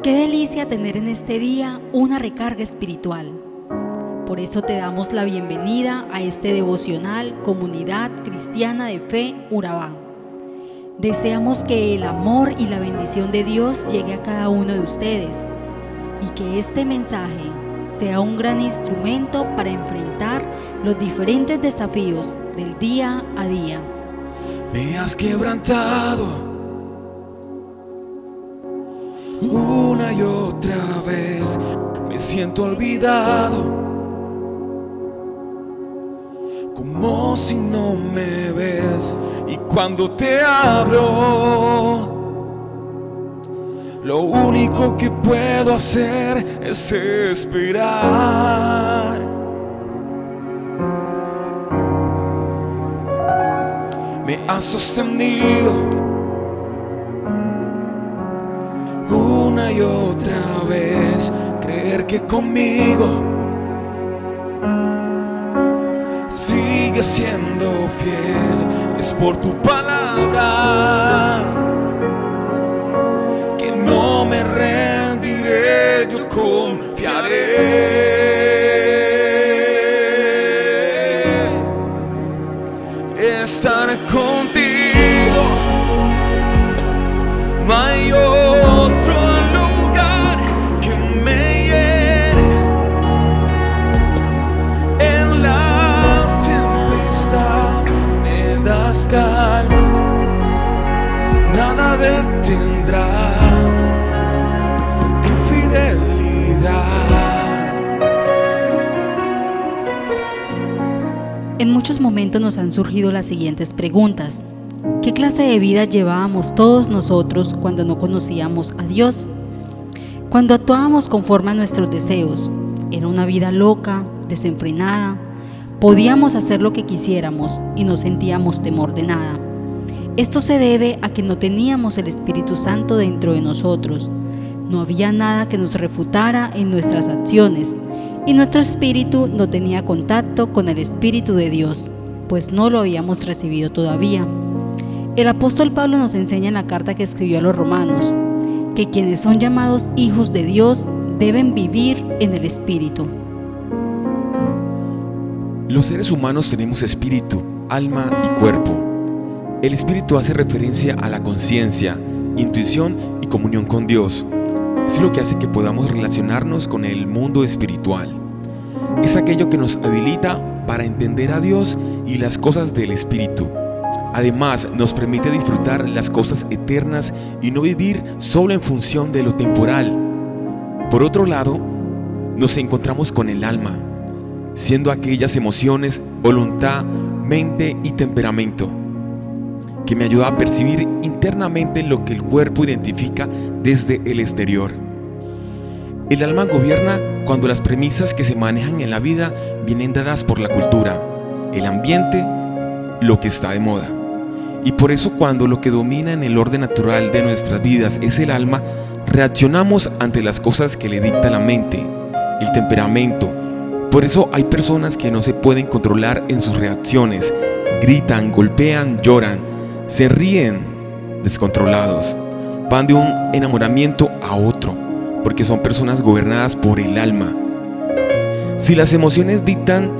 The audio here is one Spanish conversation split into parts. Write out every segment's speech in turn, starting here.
Qué delicia tener en este día una recarga espiritual. Por eso te damos la bienvenida a este devocional Comunidad Cristiana de Fe Urabá. Deseamos que el amor y la bendición de Dios llegue a cada uno de ustedes y que este mensaje sea un gran instrumento para enfrentar los diferentes desafíos del día a día. Me has quebrantado siento olvidado, como si no me ves. Y cuando te hablo, lo único que puedo hacer es esperar. Me has sostenido una y otra que conmigo sigue siendo fiel. Es por tu palabra que no me rendiré, yo confiaré. Estar contigo. Mayor En muchos momentos nos han surgido las siguientes preguntas. ¿Qué clase de vida llevábamos todos nosotros cuando no conocíamos a Dios? Cuando actuábamos conforme a nuestros deseos, ¿era una vida loca, desenfrenada? ¿Podíamos hacer lo que quisiéramos y no sentíamos temor de nada? Esto se debe a que no teníamos el Espíritu Santo dentro de nosotros. No había nada que nos refutara en nuestras acciones y nuestro espíritu no tenía contacto con el Espíritu de Dios, pues no lo habíamos recibido todavía. El apóstol Pablo nos enseña en la carta que escribió a los romanos que quienes son llamados hijos de Dios deben vivir en el Espíritu. Los seres humanos tenemos espíritu, alma y cuerpo. El espíritu hace referencia a la conciencia, intuición y comunión con Dios es lo que hace que podamos relacionarnos con el mundo espiritual. Es aquello que nos habilita para entender a Dios y las cosas del Espíritu. Además, nos permite disfrutar las cosas eternas y no vivir solo en función de lo temporal. Por otro lado, nos encontramos con el alma, siendo aquellas emociones, voluntad, mente y temperamento que me ayuda a percibir internamente lo que el cuerpo identifica desde el exterior. El alma gobierna cuando las premisas que se manejan en la vida vienen dadas por la cultura, el ambiente, lo que está de moda. Y por eso cuando lo que domina en el orden natural de nuestras vidas es el alma, reaccionamos ante las cosas que le dicta la mente, el temperamento. Por eso hay personas que no se pueden controlar en sus reacciones, gritan, golpean, lloran, se ríen descontrolados, van de un enamoramiento a otro, porque son personas gobernadas por el alma. Si las emociones dictan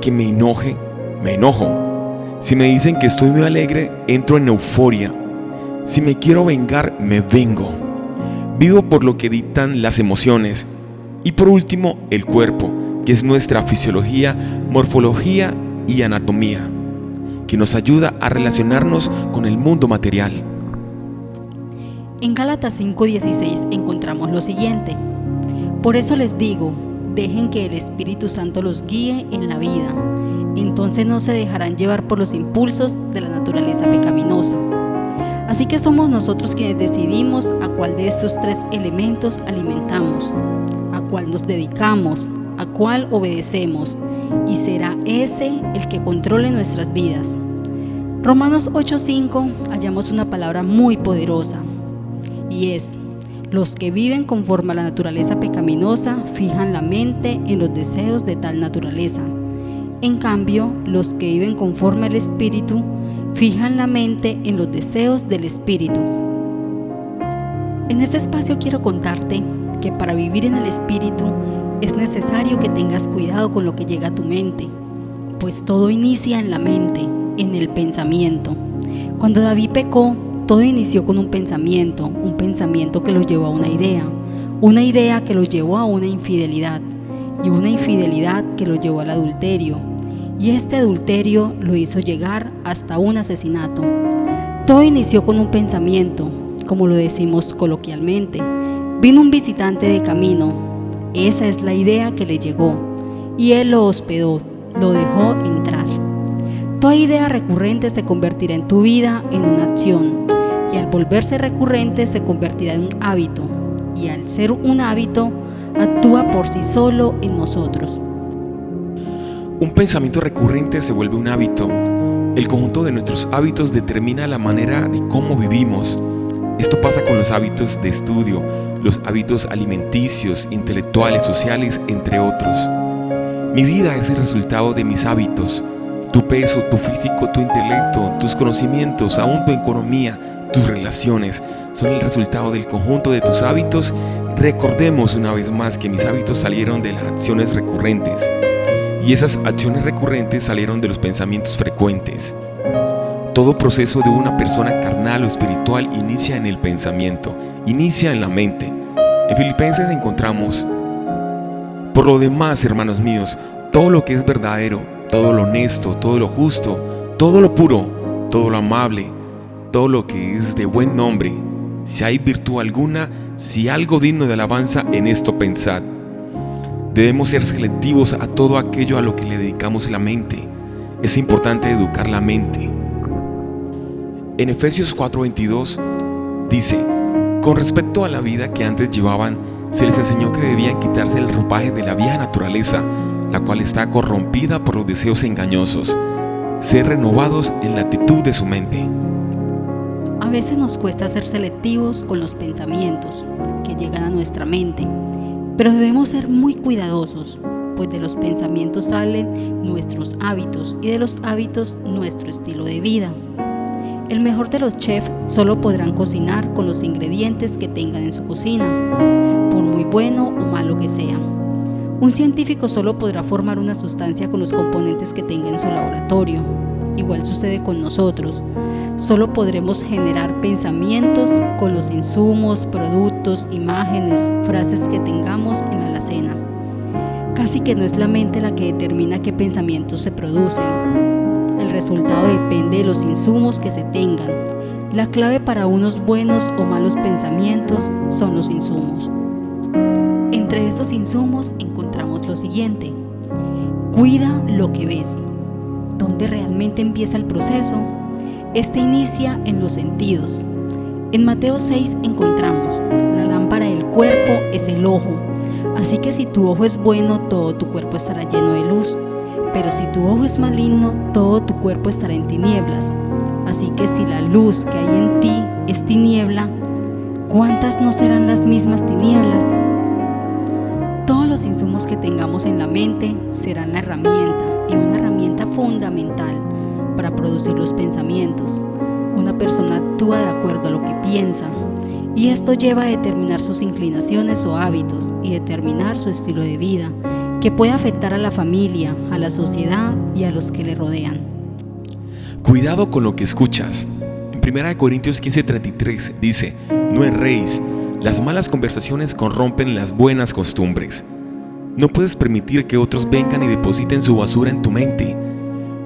que me enoje, me enojo. Si me dicen que estoy muy alegre, entro en euforia. Si me quiero vengar, me vengo. Vivo por lo que dictan las emociones. Y por último, el cuerpo, que es nuestra fisiología, morfología y anatomía que nos ayuda a relacionarnos con el mundo material. En Gálatas 5:16 encontramos lo siguiente. Por eso les digo, dejen que el Espíritu Santo los guíe en la vida. Entonces no se dejarán llevar por los impulsos de la naturaleza pecaminosa. Así que somos nosotros quienes decidimos a cuál de estos tres elementos alimentamos, a cuál nos dedicamos, a cuál obedecemos y será ese el que controle nuestras vidas. Romanos 8:5 hallamos una palabra muy poderosa y es, los que viven conforme a la naturaleza pecaminosa fijan la mente en los deseos de tal naturaleza. En cambio, los que viven conforme al Espíritu fijan la mente en los deseos del Espíritu. En este espacio quiero contarte que para vivir en el Espíritu es necesario que tengas cuidado con lo que llega a tu mente, pues todo inicia en la mente, en el pensamiento. Cuando David pecó, todo inició con un pensamiento, un pensamiento que lo llevó a una idea, una idea que lo llevó a una infidelidad y una infidelidad que lo llevó al adulterio, y este adulterio lo hizo llegar hasta un asesinato. Todo inició con un pensamiento, como lo decimos coloquialmente. Vino un visitante de camino, esa es la idea que le llegó, y él lo hospedó, lo dejó entrar. Toda idea recurrente se convertirá en tu vida en una acción, y al volverse recurrente se convertirá en un hábito, y al ser un hábito, actúa por sí solo en nosotros. Un pensamiento recurrente se vuelve un hábito. El conjunto de nuestros hábitos determina la manera de cómo vivimos. Esto pasa con los hábitos de estudio, los hábitos alimenticios, intelectuales, sociales, entre otros. Mi vida es el resultado de mis hábitos. Tu peso, tu físico, tu intelecto, tus conocimientos, aún tu economía, tus relaciones, son el resultado del conjunto de tus hábitos. Recordemos una vez más que mis hábitos salieron de las acciones recurrentes y esas acciones recurrentes salieron de los pensamientos frecuentes. Todo proceso de una persona carnal o espiritual inicia en el pensamiento, inicia en la mente. En Filipenses encontramos, por lo demás, hermanos míos, todo lo que es verdadero, todo lo honesto, todo lo justo, todo lo puro, todo lo amable, todo lo que es de buen nombre, si hay virtud alguna, si algo digno de alabanza, en esto pensad. Debemos ser selectivos a todo aquello a lo que le dedicamos la mente. Es importante educar la mente. En Efesios 4:22 dice, con respecto a la vida que antes llevaban, se les enseñó que debían quitarse el ropaje de la vieja naturaleza, la cual está corrompida por los deseos engañosos, ser renovados en la actitud de su mente. A veces nos cuesta ser selectivos con los pensamientos que llegan a nuestra mente pero debemos ser muy cuidadosos, pues de los pensamientos salen nuestros hábitos y de los hábitos nuestro estilo de vida. El mejor de los chefs solo podrán cocinar con los ingredientes que tengan en su cocina, por muy bueno o malo que sea. Un científico solo podrá formar una sustancia con los componentes que tenga en su laboratorio. Igual sucede con nosotros. Solo podremos generar pensamientos con los insumos, productos, imágenes, frases que tengamos en la alacena. Casi que no es la mente la que determina qué pensamientos se producen. El resultado depende de los insumos que se tengan. La clave para unos buenos o malos pensamientos son los insumos. Entre estos insumos encontramos lo siguiente. Cuida lo que ves. ¿Dónde realmente empieza el proceso? Este inicia en los sentidos. En Mateo 6 encontramos, la lámpara del cuerpo es el ojo, así que si tu ojo es bueno, todo tu cuerpo estará lleno de luz, pero si tu ojo es maligno, todo tu cuerpo estará en tinieblas. Así que si la luz que hay en ti es tiniebla, ¿cuántas no serán las mismas tinieblas? Todos los insumos que tengamos en la mente serán la herramienta y una herramienta fundamental para producir los pensamientos. Una persona actúa de acuerdo a lo que piensa y esto lleva a determinar sus inclinaciones o hábitos y determinar su estilo de vida, que puede afectar a la familia, a la sociedad y a los que le rodean. Cuidado con lo que escuchas. En 1 Corintios 15:33 dice, no erréis, las malas conversaciones corrompen las buenas costumbres. No puedes permitir que otros vengan y depositen su basura en tu mente.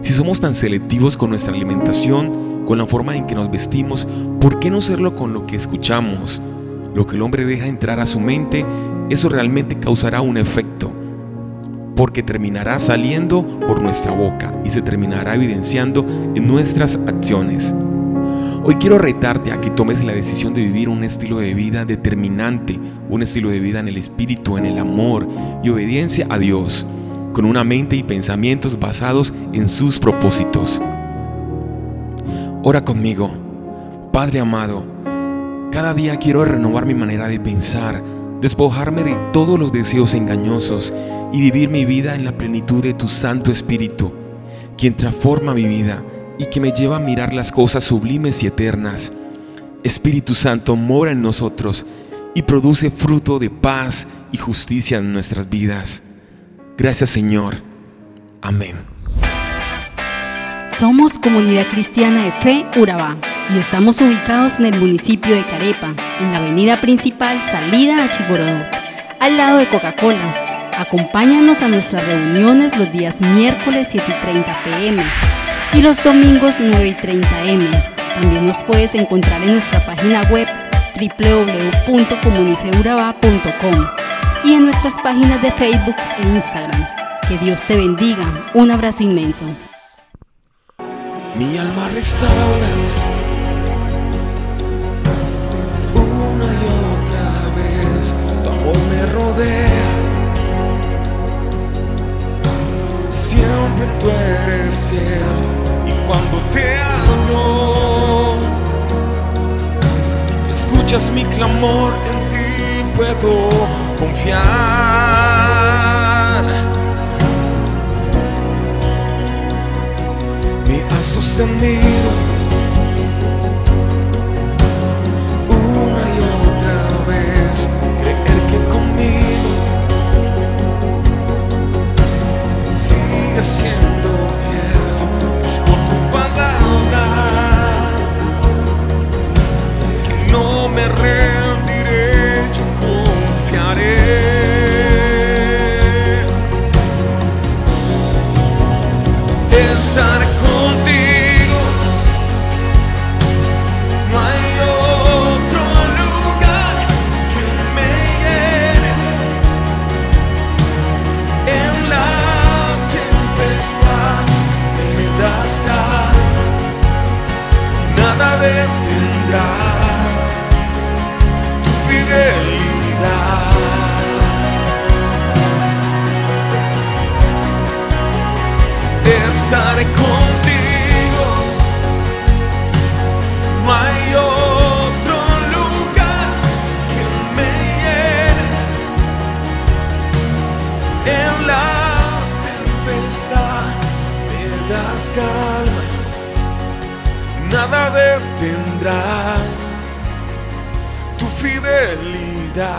Si somos tan selectivos con nuestra alimentación, con la forma en que nos vestimos, ¿por qué no serlo con lo que escuchamos? Lo que el hombre deja entrar a su mente, eso realmente causará un efecto, porque terminará saliendo por nuestra boca y se terminará evidenciando en nuestras acciones. Hoy quiero retarte a que tomes la decisión de vivir un estilo de vida determinante, un estilo de vida en el espíritu, en el amor y obediencia a Dios con una mente y pensamientos basados en sus propósitos. Ora conmigo, Padre amado, cada día quiero renovar mi manera de pensar, despojarme de todos los deseos engañosos y vivir mi vida en la plenitud de tu Santo Espíritu, quien transforma mi vida y que me lleva a mirar las cosas sublimes y eternas. Espíritu Santo, mora en nosotros y produce fruto de paz y justicia en nuestras vidas. Gracias Señor. Amén. Somos Comunidad Cristiana de Fe Urabá y estamos ubicados en el municipio de Carepa, en la avenida principal salida a Chigorodó, al lado de Coca-Cola. Acompáñanos a nuestras reuniones los días miércoles 7 y 30 pm y los domingos 9 y 30 m. También nos puedes encontrar en nuestra página web www.comunifeuraba.com y en nuestras páginas de Facebook e Instagram. Que Dios te bendiga. Un abrazo inmenso. Mi alma restauras has sostenido tempestad me das calma, nada detendrá tu fidelidad.